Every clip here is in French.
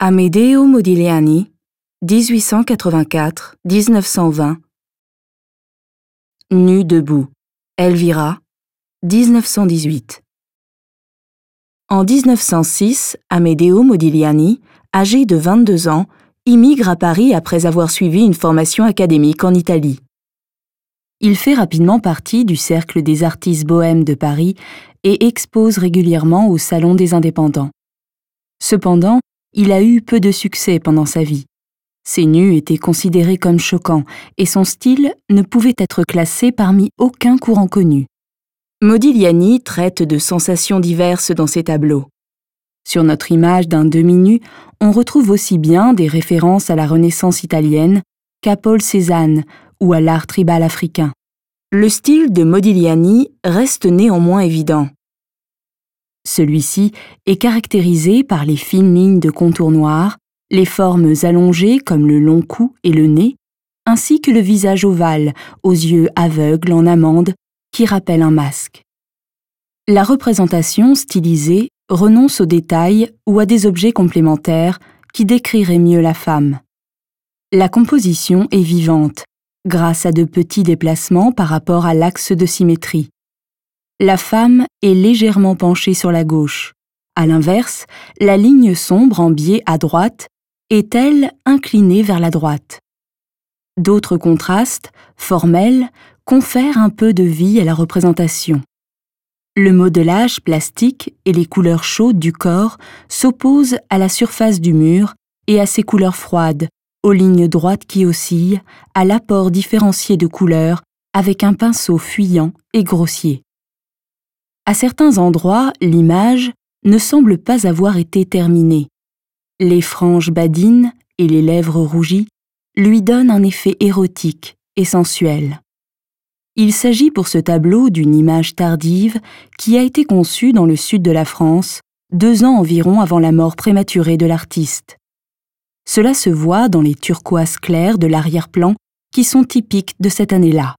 Amedeo Modigliani, 1884-1920. Nu debout. Elvira, 1918. En 1906, Amedeo Modigliani, âgé de 22 ans, immigre à Paris après avoir suivi une formation académique en Italie. Il fait rapidement partie du cercle des artistes bohèmes de Paris et expose régulièrement au Salon des indépendants. Cependant, il a eu peu de succès pendant sa vie. Ses nus étaient considérés comme choquants et son style ne pouvait être classé parmi aucun courant connu. Modigliani traite de sensations diverses dans ses tableaux. Sur notre image d'un demi-nu, on retrouve aussi bien des références à la Renaissance italienne qu'à Paul Cézanne ou à l'art tribal africain. Le style de Modigliani reste néanmoins évident. Celui-ci est caractérisé par les fines lignes de contour noir, les formes allongées comme le long cou et le nez, ainsi que le visage ovale, aux yeux aveugles en amande, qui rappelle un masque. La représentation stylisée renonce aux détails ou à des objets complémentaires qui décriraient mieux la femme. La composition est vivante, grâce à de petits déplacements par rapport à l'axe de symétrie. La femme est légèrement penchée sur la gauche. À l'inverse, la ligne sombre en biais à droite est, elle, inclinée vers la droite. D'autres contrastes, formels, confèrent un peu de vie à la représentation. Le modelage plastique et les couleurs chaudes du corps s'opposent à la surface du mur et à ses couleurs froides, aux lignes droites qui oscillent, à l'apport différencié de couleurs avec un pinceau fuyant et grossier. À certains endroits, l'image ne semble pas avoir été terminée. Les franges badines et les lèvres rougies lui donnent un effet érotique et sensuel. Il s'agit pour ce tableau d'une image tardive qui a été conçue dans le sud de la France, deux ans environ avant la mort prématurée de l'artiste. Cela se voit dans les turquoises clairs de l'arrière-plan qui sont typiques de cette année-là.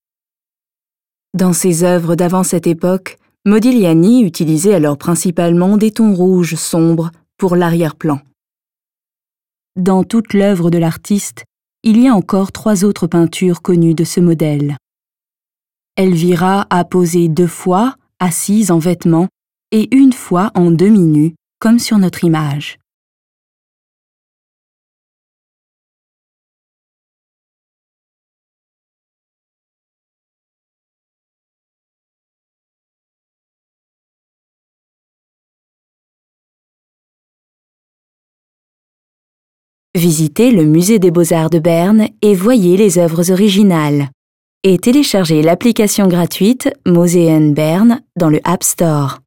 Dans ses œuvres d'avant cette époque, Modigliani utilisait alors principalement des tons rouges sombres pour l'arrière-plan. Dans toute l'œuvre de l'artiste, il y a encore trois autres peintures connues de ce modèle. Elvira a posé deux fois, assise en vêtements, et une fois en demi-nue, comme sur notre image. Visitez le musée des beaux-arts de Berne et voyez les œuvres originales. Et téléchargez l'application gratuite Moseen Berne dans le App Store.